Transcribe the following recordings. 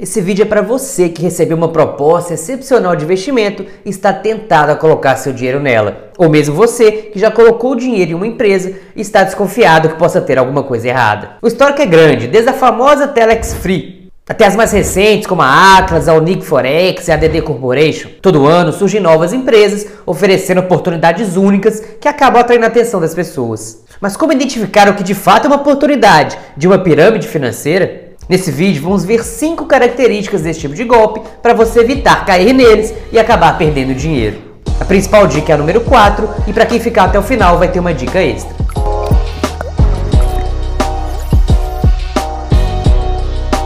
Esse vídeo é para você que recebeu uma proposta excepcional de investimento e está tentado a colocar seu dinheiro nela. Ou mesmo você que já colocou dinheiro em uma empresa e está desconfiado que possa ter alguma coisa errada. O histórico é grande, desde a famosa Telex Free até as mais recentes, como a Atlas, a Unique Forex e a DD Corporation. Todo ano surgem novas empresas oferecendo oportunidades únicas que acabam atraindo a atenção das pessoas. Mas como identificar o que de fato é uma oportunidade de uma pirâmide financeira? Nesse vídeo vamos ver 5 características desse tipo de golpe para você evitar cair neles e acabar perdendo dinheiro. A principal dica é a número 4 e para quem ficar até o final vai ter uma dica extra.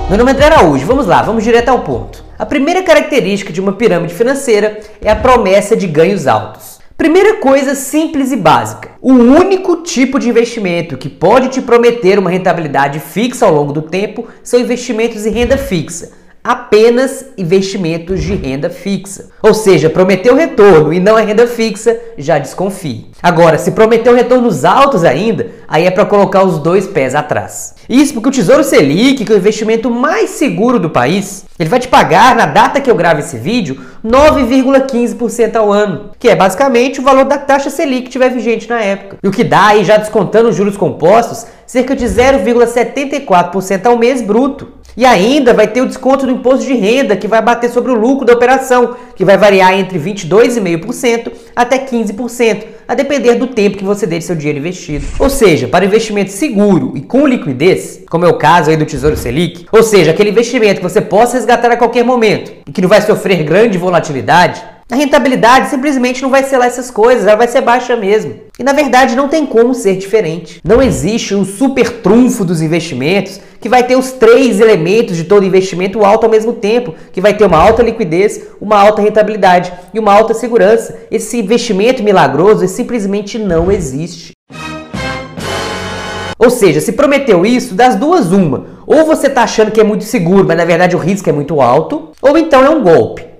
Meu nome é André Araújo, vamos lá, vamos direto ao ponto. A primeira característica de uma pirâmide financeira é a promessa de ganhos altos. Primeira coisa simples e básica: o único tipo de investimento que pode te prometer uma rentabilidade fixa ao longo do tempo são investimentos em renda fixa apenas investimentos de renda fixa. Ou seja, prometeu retorno e não é renda fixa, já desconfie. Agora, se prometeu retornos altos ainda, aí é para colocar os dois pés atrás. Isso porque o Tesouro Selic, que é o investimento mais seguro do país, ele vai te pagar, na data que eu gravo esse vídeo, 9,15% ao ano, que é basicamente o valor da taxa Selic que estiver vigente na época. E o que dá aí, já descontando os juros compostos, cerca de 0,74% ao mês bruto. E ainda vai ter o desconto do imposto de renda que vai bater sobre o lucro da operação, que vai variar entre 22,5% até 15%, a depender do tempo que você deixe seu dinheiro investido. Ou seja, para investimento seguro e com liquidez, como é o caso aí do Tesouro Selic, ou seja, aquele investimento que você possa resgatar a qualquer momento e que não vai sofrer grande volatilidade, a rentabilidade simplesmente não vai ser lá essas coisas, ela vai ser baixa mesmo. E na verdade não tem como ser diferente. Não existe um super trunfo dos investimentos que vai ter os três elementos de todo investimento alto ao mesmo tempo, que vai ter uma alta liquidez, uma alta rentabilidade e uma alta segurança. Esse investimento milagroso simplesmente não existe. Ou seja, se prometeu isso, das duas uma. Ou você está achando que é muito seguro, mas na verdade o risco é muito alto, ou então é um golpe.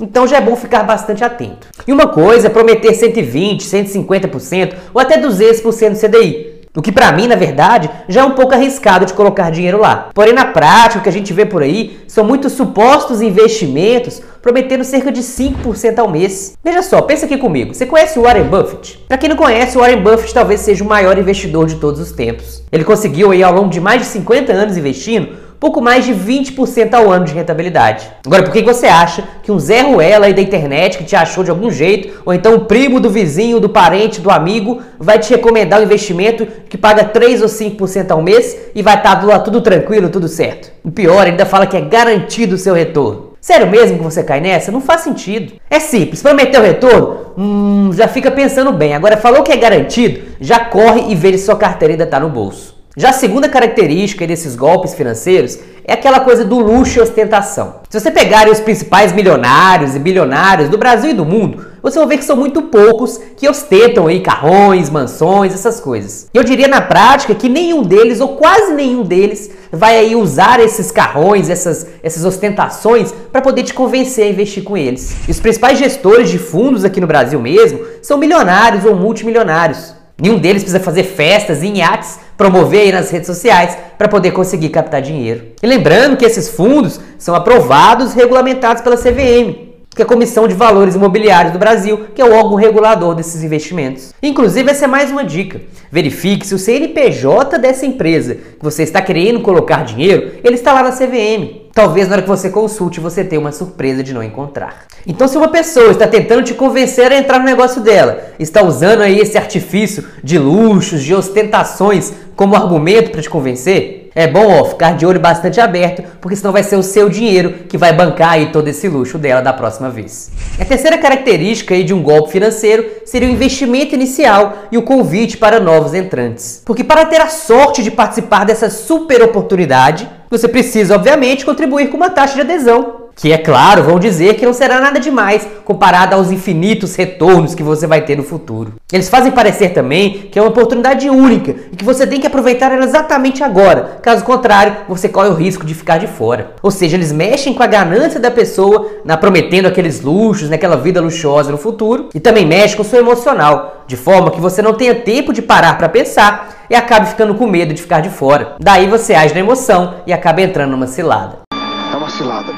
Então já é bom ficar bastante atento. E uma coisa é prometer 120, 150% ou até 200% do CDI. O que para mim, na verdade, já é um pouco arriscado de colocar dinheiro lá. Porém, na prática, o que a gente vê por aí são muitos supostos investimentos prometendo cerca de 5% ao mês. Veja só, pensa aqui comigo. Você conhece o Warren Buffett? Para quem não conhece, o Warren Buffett talvez seja o maior investidor de todos os tempos. Ele conseguiu aí ao longo de mais de 50 anos investindo pouco mais de 20% ao ano de rentabilidade. Agora, por que você acha que um Zé Ruela aí da internet que te achou de algum jeito, ou então o primo do vizinho, do parente, do amigo, vai te recomendar um investimento que paga 3 ou 5% ao mês e vai estar tá tudo tranquilo, tudo certo? O pior, ainda fala que é garantido o seu retorno. Sério mesmo que você cai nessa? Não faz sentido. É simples, prometeu retorno? Hum, já fica pensando bem. Agora falou que é garantido, já corre e vê se sua carteira ainda está no bolso. Já a segunda característica desses golpes financeiros é aquela coisa do luxo e ostentação. Se você pegar os principais milionários e bilionários do Brasil e do mundo, você vai ver que são muito poucos que ostentam aí carrões, mansões, essas coisas. E eu diria na prática que nenhum deles, ou quase nenhum deles, vai aí usar esses carrões, essas, essas ostentações, para poder te convencer a investir com eles. E os principais gestores de fundos aqui no Brasil mesmo são milionários ou multimilionários. Nenhum deles precisa fazer festas em iates, promover aí nas redes sociais para poder conseguir captar dinheiro. E lembrando que esses fundos são aprovados e regulamentados pela CVM, que é a Comissão de Valores Imobiliários do Brasil, que é o órgão regulador desses investimentos. Inclusive, essa é mais uma dica. Verifique se o CNPJ dessa empresa que você está querendo colocar dinheiro, ele está lá na CVM. Talvez na hora que você consulte você tenha uma surpresa de não encontrar. Então, se uma pessoa está tentando te convencer a entrar no negócio dela, está usando aí esse artifício de luxos, de ostentações como argumento para te convencer, é bom ó, ficar de olho bastante aberto, porque senão vai ser o seu dinheiro que vai bancar aí todo esse luxo dela da próxima vez. A terceira característica aí de um golpe financeiro seria o investimento inicial e o convite para novos entrantes. Porque para ter a sorte de participar dessa super oportunidade, você precisa, obviamente, contribuir com uma taxa de adesão. Que é claro, vão dizer que não será nada demais comparado aos infinitos retornos que você vai ter no futuro. Eles fazem parecer também que é uma oportunidade única e que você tem que aproveitar ela exatamente agora. Caso contrário, você corre o risco de ficar de fora. Ou seja, eles mexem com a ganância da pessoa, na prometendo aqueles luxos, naquela vida luxuosa no futuro, e também mexem com o seu emocional, de forma que você não tenha tempo de parar para pensar e acabe ficando com medo de ficar de fora. Daí você age na emoção e acaba entrando numa cilada. É uma cilada?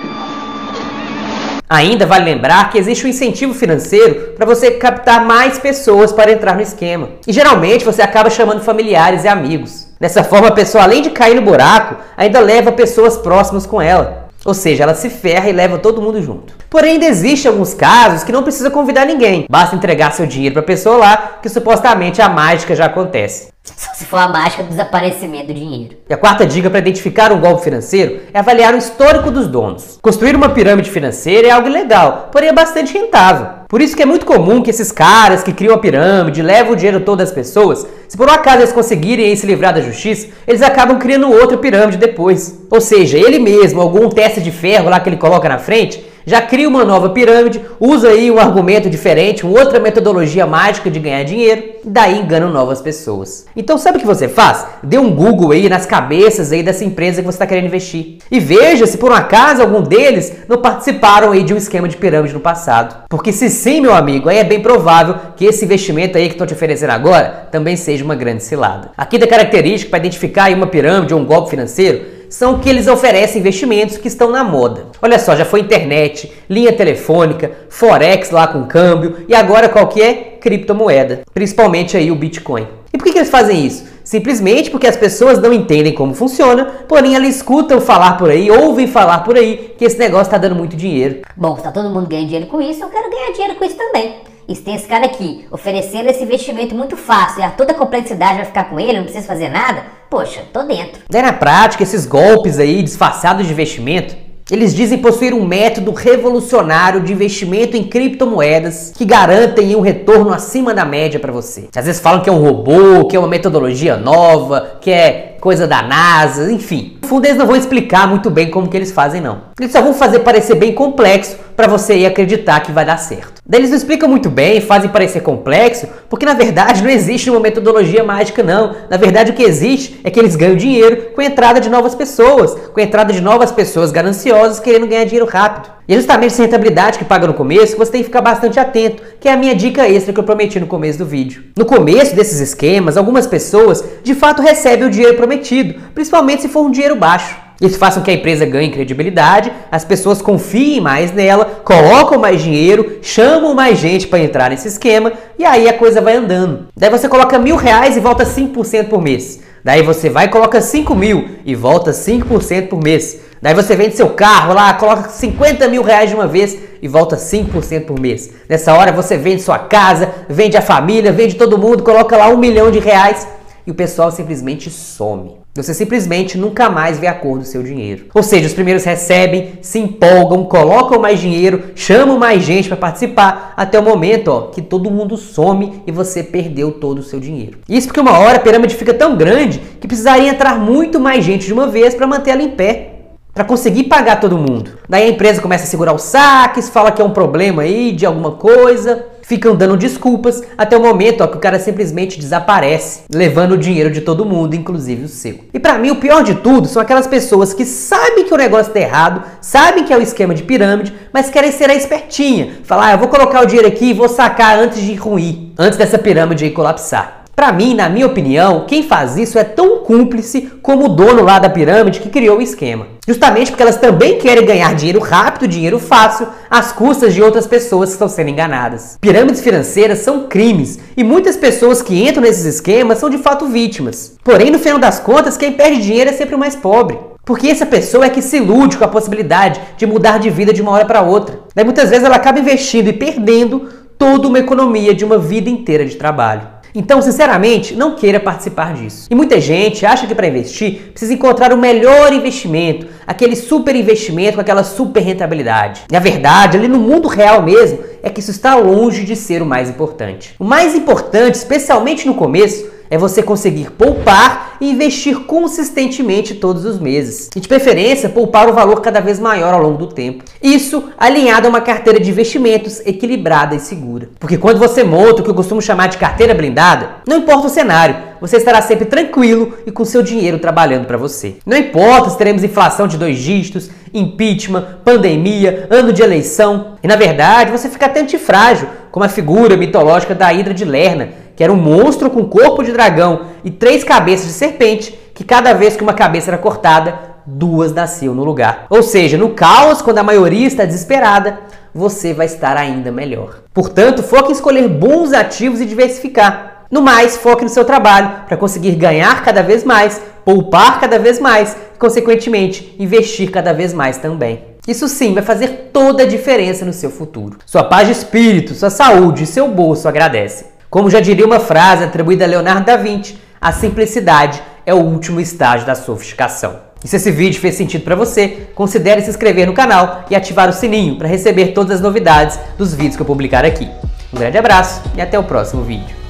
Ainda vale lembrar que existe um incentivo financeiro para você captar mais pessoas para entrar no esquema. E geralmente você acaba chamando familiares e amigos. Dessa forma, a pessoa, além de cair no buraco, ainda leva pessoas próximas com ela. Ou seja, ela se ferra e leva todo mundo junto. Porém, ainda existem alguns casos que não precisa convidar ninguém. Basta entregar seu dinheiro para a pessoa lá, que supostamente a mágica já acontece. Só se for a mágica do desaparecimento do dinheiro. E a quarta dica para identificar um golpe financeiro é avaliar o histórico dos donos. Construir uma pirâmide financeira é algo legal, porém é bastante rentável. Por isso que é muito comum que esses caras que criam a pirâmide, levam o dinheiro todo das pessoas, se por um acaso eles conseguirem se livrar da justiça, eles acabam criando outra pirâmide depois. Ou seja, ele mesmo, algum teste de ferro lá que ele coloca na frente, já cria uma nova pirâmide, usa aí um argumento diferente, uma outra metodologia mágica de ganhar dinheiro, daí engana novas pessoas. Então sabe o que você faz? Dê um Google aí nas cabeças aí dessa empresa que você está querendo investir. E veja se por um acaso algum deles não participaram aí de um esquema de pirâmide no passado. Porque se sim, meu amigo, aí é bem provável que esse investimento aí que estou te oferecendo agora também seja uma grande cilada. Aqui da característica para identificar aí uma pirâmide ou um golpe financeiro são que eles oferecem investimentos que estão na moda. Olha só, já foi internet, linha telefônica, forex lá com câmbio e agora qual que é? Criptomoeda, principalmente aí o Bitcoin. E por que, que eles fazem isso? Simplesmente porque as pessoas não entendem como funciona, porém elas escutam falar por aí, ouvem falar por aí que esse negócio está dando muito dinheiro. Bom, está todo mundo ganhando dinheiro com isso, eu quero ganhar dinheiro com isso também. E se tem esse cara aqui oferecendo esse investimento muito fácil e a toda a complexidade vai ficar com ele, não precisa fazer nada, poxa, tô dentro. Daí na prática, esses golpes aí disfarçados de investimento, eles dizem possuir um método revolucionário de investimento em criptomoedas que garantem um retorno acima da média para você. Às vezes falam que é um robô, que é uma metodologia nova, que é coisa da NASA, enfim. No fundo, eles não vão explicar muito bem como que eles fazem, não. Eles só vão fazer parecer bem complexo para você ir acreditar que vai dar certo. Daí eles não explicam muito bem, fazem parecer complexo, porque na verdade não existe uma metodologia mágica, não. Na verdade, o que existe é que eles ganham dinheiro com a entrada de novas pessoas, com a entrada de novas pessoas gananciosas querendo ganhar dinheiro rápido. E é justamente essa rentabilidade que paga no começo, você tem que ficar bastante atento, que é a minha dica extra que eu prometi no começo do vídeo. No começo desses esquemas, algumas pessoas de fato recebem o dinheiro prometido, principalmente se for um dinheiro baixo. Isso faz com que a empresa ganhe credibilidade, as pessoas confiem mais nela, colocam mais dinheiro, chamam mais gente para entrar nesse esquema e aí a coisa vai andando. Daí você coloca mil reais e volta 5% por mês. Daí você vai e coloca 5 mil e volta 5% por mês. Daí você vende seu carro lá, coloca 50 mil reais de uma vez e volta 5% por mês. Nessa hora você vende sua casa, vende a família, vende todo mundo, coloca lá um milhão de reais e o pessoal simplesmente some. Você simplesmente nunca mais vê a cor do seu dinheiro. Ou seja, os primeiros recebem, se empolgam, colocam mais dinheiro, chamam mais gente para participar, até o momento ó, que todo mundo some e você perdeu todo o seu dinheiro. Isso porque uma hora a pirâmide fica tão grande que precisaria entrar muito mais gente de uma vez para manter ela em pé para conseguir pagar todo mundo. Daí a empresa começa a segurar os saques, fala que é um problema aí de alguma coisa, ficam dando desculpas até o momento ó, que o cara simplesmente desaparece, levando o dinheiro de todo mundo, inclusive o seu. E para mim o pior de tudo são aquelas pessoas que sabem que o negócio está errado, sabem que é o esquema de pirâmide, mas querem ser a espertinha, falar, ah, eu vou colocar o dinheiro aqui e vou sacar antes de ruir, antes dessa pirâmide aí colapsar. Para mim, na minha opinião, quem faz isso é tão cúmplice como o dono lá da pirâmide que criou o esquema. Justamente porque elas também querem ganhar dinheiro rápido, dinheiro fácil, às custas de outras pessoas que estão sendo enganadas. Pirâmides financeiras são crimes e muitas pessoas que entram nesses esquemas são de fato vítimas. Porém, no final das contas, quem perde dinheiro é sempre o mais pobre. Porque essa pessoa é que se ilude com a possibilidade de mudar de vida de uma hora para outra. Daí muitas vezes ela acaba investindo e perdendo toda uma economia de uma vida inteira de trabalho. Então, sinceramente, não queira participar disso. E muita gente acha que para investir precisa encontrar o melhor investimento, aquele super investimento com aquela super rentabilidade. E a verdade, ali no mundo real mesmo, é que isso está longe de ser o mais importante. O mais importante, especialmente no começo, é você conseguir poupar e investir consistentemente todos os meses. E de preferência, poupar o um valor cada vez maior ao longo do tempo. Isso alinhado a uma carteira de investimentos equilibrada e segura. Porque quando você monta o que eu costumo chamar de carteira blindada, não importa o cenário, você estará sempre tranquilo e com seu dinheiro trabalhando para você. Não importa se teremos inflação de dois dígitos, impeachment, pandemia, ano de eleição. E na verdade, você fica até antifrágil, como a figura mitológica da Hidra de Lerna, que era um monstro com corpo de dragão e três cabeças de serpente, que cada vez que uma cabeça era cortada, duas nasciam no lugar. Ou seja, no caos, quando a maioria está desesperada, você vai estar ainda melhor. Portanto, foque em escolher bons ativos e diversificar. No mais, foque no seu trabalho para conseguir ganhar cada vez mais, poupar cada vez mais e, consequentemente, investir cada vez mais também. Isso sim vai fazer toda a diferença no seu futuro. Sua paz de espírito, sua saúde e seu bolso agradecem. Como já diria uma frase atribuída a Leonardo da Vinci, a simplicidade é o último estágio da sofisticação. E se esse vídeo fez sentido para você, considere se inscrever no canal e ativar o sininho para receber todas as novidades dos vídeos que eu publicar aqui. Um grande abraço e até o próximo vídeo.